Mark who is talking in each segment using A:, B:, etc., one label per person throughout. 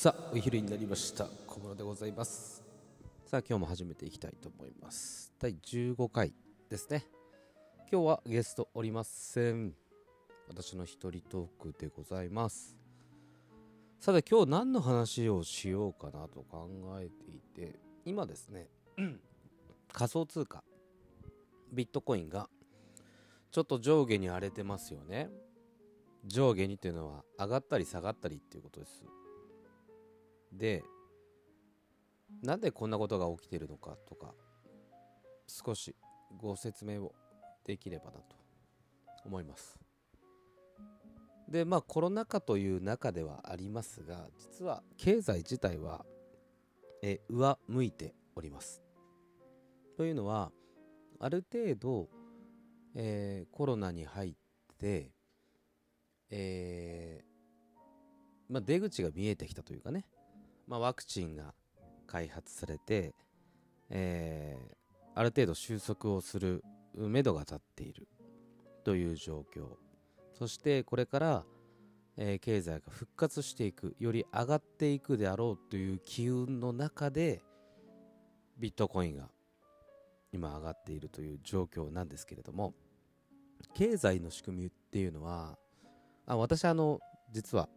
A: さあお昼になりました。小室でございます。さあ今日も始めていきたいと思います。第15回ですね。今日はゲストおりません。私の一人トークでございます。さて今日何の話をしようかなと考えていて今ですね 仮想通貨ビットコインがちょっと上下に荒れてますよね。上下にっていうのは上がったり下がったりっていうことです。でなんでこんなことが起きてるのかとか少しご説明をできればなと思います。でまあコロナ禍という中ではありますが実は経済自体はえ上向いております。というのはある程度、えー、コロナに入ってえー、まあ、出口が見えてきたというかねまあ、ワクチンが開発されて、えー、ある程度収束をするめどが立っているという状況。そしてこれから、えー、経済が復活していくより上がっていくであろうという機運の中でビットコインが今上がっているという状況なんですけれども経済の仕組みっていうのはあ私あの実は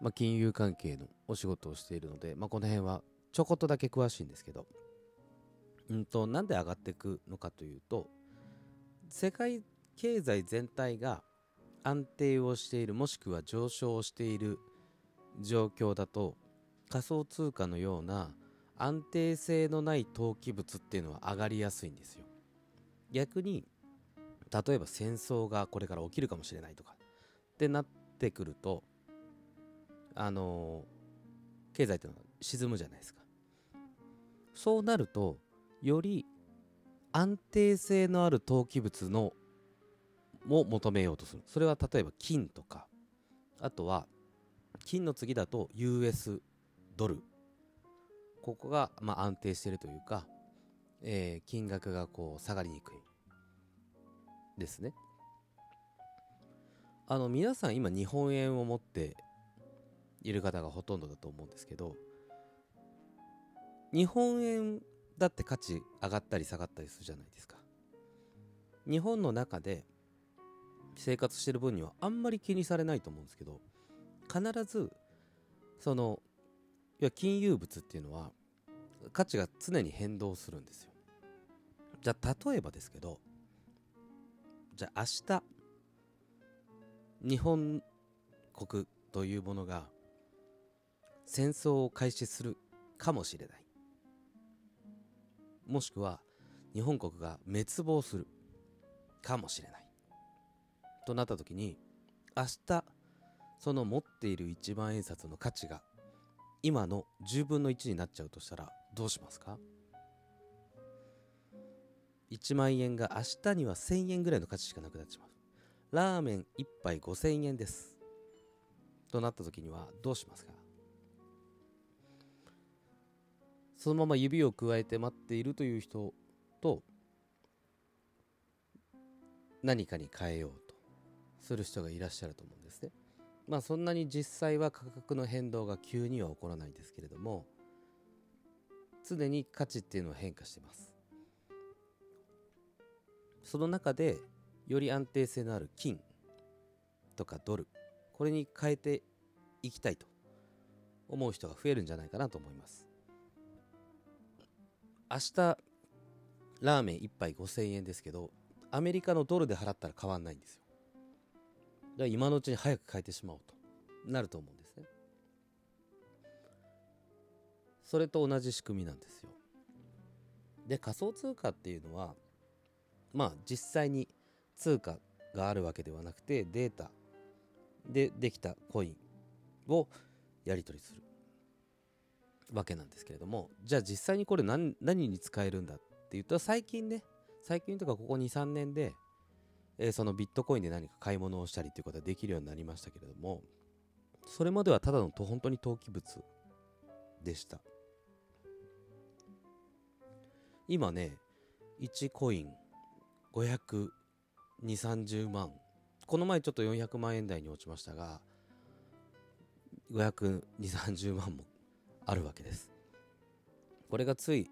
A: まあ、金融関係のお仕事をしているので、まあ、この辺はちょこっとだけ詳しいんですけど、うんと、なんで上がっていくのかというと、世界経済全体が安定をしている、もしくは上昇している状況だと、仮想通貨のような安定性のない投機物っていうのは上がりやすいんですよ。逆に、例えば戦争がこれから起きるかもしれないとかってなってくるとあの経済っていうのは沈むじゃないですか。そうなるとより安定性のある投機物のも求めようとする。それは例えば金とか。あとは金の次だと US ドル。ここがまあ安定しているというか、えー、金額がこう下がりにくい。ですね。あの皆さん今日本円を持っている方がほとんどだと思うんですけど日本円だって価値上がったり下がったりするじゃないですか。日本の中で生活してる分にはあんまり気にされないと思うんですけど必ずそのいや金融物っていうのは価値が常に変動するんですよ。じゃあ例えばですけどじゃあ明日日本国というものが戦争を開始するかもしれない。もしくは日本国が滅亡するかもしれない。となった時に明日その持っている一万円札の価値が今の10分の1になっちゃうとしたらどうしますか？1万円が明日には1000円ぐらいの価値しかなくなっちまう。ラーメン1杯5000円です。となった時にはどうしますか？そのまま指をくわえて待っているという人と何かに変えようとする人がいらっしゃると思うんですね。まあそんなに実際は価格の変動が急には起こらないんですけれども常に価値っていうのは変化してます。その中でより安定性のある金とかドルこれに変えていきたいと思う人が増えるんじゃないかなと思います。明日ラーメン1杯5000円ですけどアメリカのドルで払ったら変わんないんですよ。だから今のうちに早く変えてしまおうとなると思うんですね。それと同じ仕組みなんですよ。で仮想通貨っていうのはまあ実際に通貨があるわけではなくてデータでできたコインをやり取りする。わけなんですけれどもじゃあ実際にこれ何何に使えるんだっていうと最近ね最近とかここ23年で、えー、そのビットコインで何か買い物をしたりっていうことができるようになりましたけれどもそれまではただの本当に投機物でした。今ね1コイン52030万。この前ちょっと400万円台に落ちましたが52030万もあるわけです。これがつい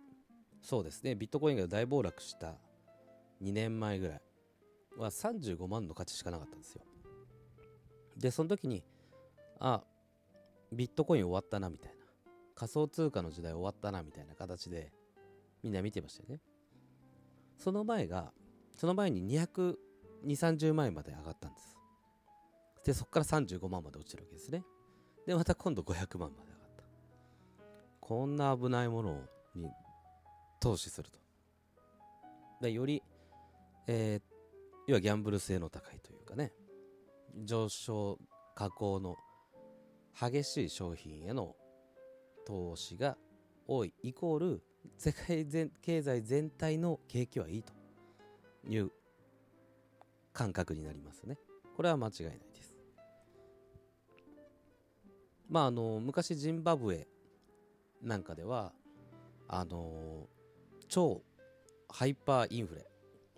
A: そうですね。ビットコインが大暴落した2年前ぐらいは35万の価値しかなかったんですよ。でその時にあビットコイン終わったなみたいな。仮想通貨の時代終わったなみたいな形でみんな見てましたよね。その前がその前に220、30万円まで上がったんです。でそこから35万まで落ちるわけですね。でまた今度500万までこんな危ないものに投資すると。でより、えー、要はギャンブル性の高いというかね。上昇加工の激しい商品への投資が多いイコール世界全経済全体の景気はいいという感覚になりますね。これは間違いないです。まああの昔ジンバブエなんかではあの超ハイパーインフレ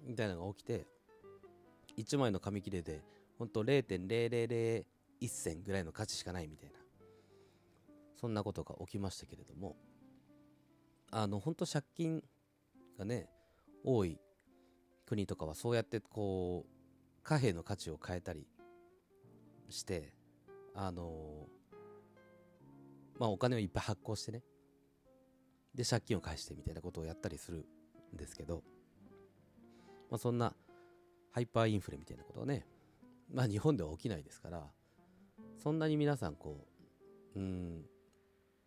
A: みたいなのが起きて1枚の紙切れで本当0.0001銭ぐらいの価値しかないみたいなそんなことが起きましたけれどもあの本当借金がね多い国とかはそうやってこう貨幣の価値を変えたりしてあのまあお金をいっぱい発行してね。で借金を返してみたいなことをやったりするんですけど、まあ、そんなハイパーインフレみたいなことはね。まあ日本では起きないですから。そんなに皆さんこううん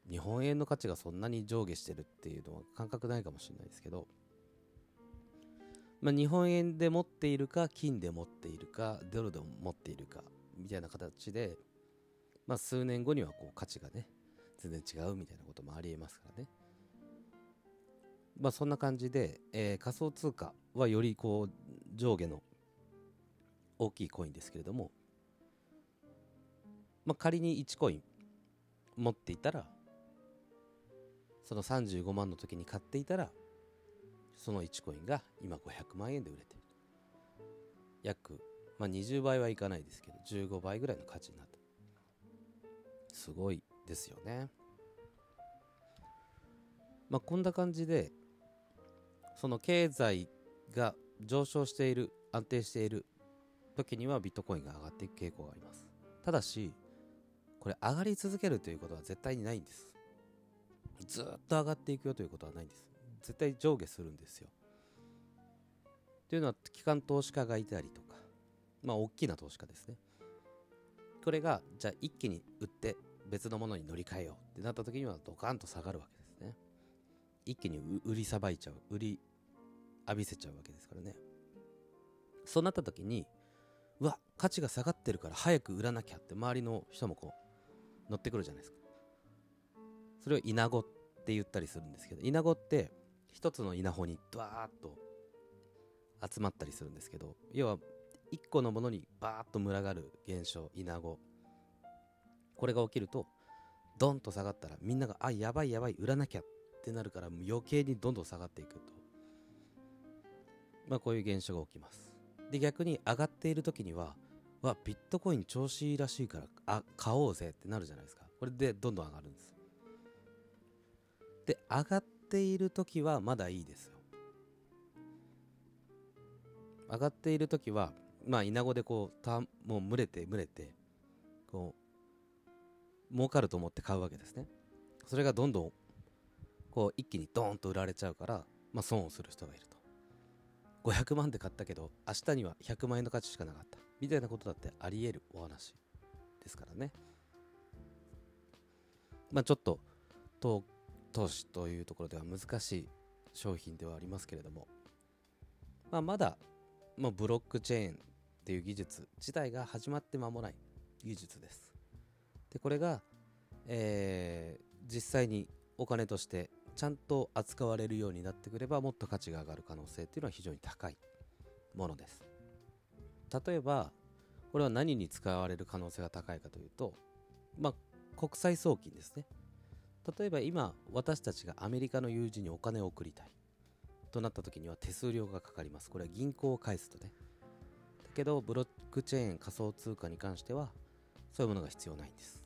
A: 日本円の価値がそんなに上下してるっていうのは感覚ないかもしれないですけど、まあ、日本円で持っているか金で持っているかドルで持っているかみたいな形で、まあ、数年後にはこう価値がね全然違うみたいなこともありえますからね。まあそんな感じで、えー、仮想通貨はよりこう上下の大きいコインですけれども、まあ、仮に1コイン持っていたらその35万の時に買っていたらその1コインが今500万円で売れてる約、まあ、20倍はいかないですけど15倍ぐらいの価値になった。すごい。ですよね。まあこんな感じでその経済が上昇している安定している時にはビットコインが上がっていく傾向があります。ただしこれ上がり続けるということは絶対にないんです。ずっと上がっていくよということはないんです。絶対上下するんですよ。というのは機関投資家がいたりとかまあ大きな投資家ですね。これがじゃあ一気に売って別のものに乗り換えようってなった時にはドカンと下がるわけですね。一気に売りさばいちゃう売り浴びせちゃうわけですからね。そうなった時にうわ価値が下がってるから早く売らなきゃって周りの人もこう乗ってくるじゃないですか。それを稲子って言ったりするんですけど稲子って一つの稲穂にバーッと集まったりするんですけど要は一個のものにバーッと群がる現象稲子これが起きるとドンと下がったらみんながあやばいやばい売らなきゃってなるから余計にどんどん下がっていくと。まあこういう現象が起きます。で逆に上がっている時にはわビットコイン調子いいらしいからあ買おうぜってなるじゃないですか。これでどんどん上がるんです。で上がっている時はまだいいですよ。上がっている時はまあイナゴでこうたもう群れて群れてこう儲かると思って買うわけですね。それがどんどんこう一気にドーンと売られちゃうからまあ損をする人がいると。500万で買ったけど明日には100万円の価値しかなかった。みたいなことだってあり得るお話ですからね。まあちょっと投資というところでは難しい商品ではありますけれども、まあ、まだ、まあ、ブロックチェーンっていう技術自体が始まって間もない技術です。でこれが、えー、実際にお金としてちゃんと扱われるようになってくればもっと価値が上がる可能性っていうのは非常に高いものです。例えばこれは何に使われる可能性が高いかというと、まあ、国際送金ですね。例えば今私たちがアメリカの友人にお金を送りたいとなった時には手数料がかかりますこれは銀行を返すとねだけどブロックチェーン仮想通貨に関してはそういうものが必要ないんです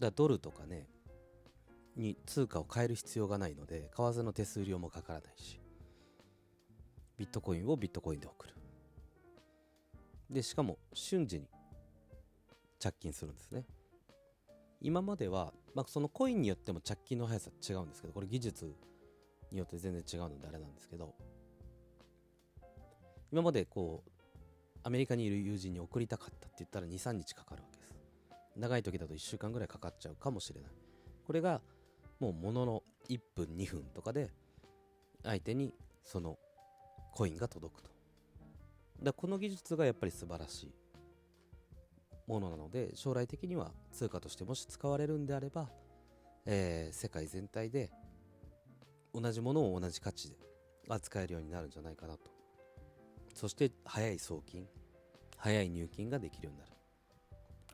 A: だドルとかねに通貨を変える必要がないので為替の手数料もかからないしビットコインをビットコインで送る。でしかも瞬時に着金するんですね。今までは、まあ、そのコインによっても着金の速さ違うんですけどこれ技術によって全然違うのであれなんですけど今までこうアメリカにいる友人に送りたかったって言ったら23日かかるわ長い時だと1週間ぐらいかかっちゃうかもしれない。これがもうものの1分2分とかで相手にそのコインが届くと。だこの技術がやっぱり素晴らしいものなので将来的には通貨としてもし使われるんであれば、えー、世界全体で同じものを同じ価値で扱えるようになるんじゃないかなと。そして早い送金早い入金ができるようになる。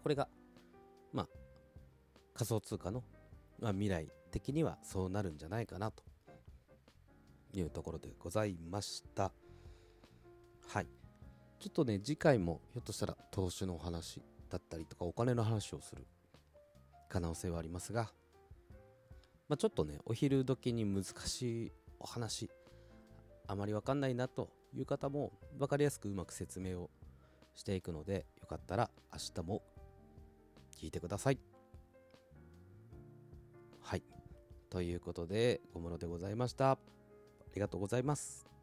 A: これがまあ仮想通貨の、まあ、未来的にはそうなるんじゃないかなと。いうところでございました。はい。ちょっとね次回もひょっとしたら投資のお話だったりとかお金の話をする可能性はありますが、まあ、ちょっとねお昼時に難しいお話あまりわかんないなという方も分かりやすくうまく説明をしていくのでよかったら明日も聞いてください。はい。ということで、小室でございました。ありがとうございます。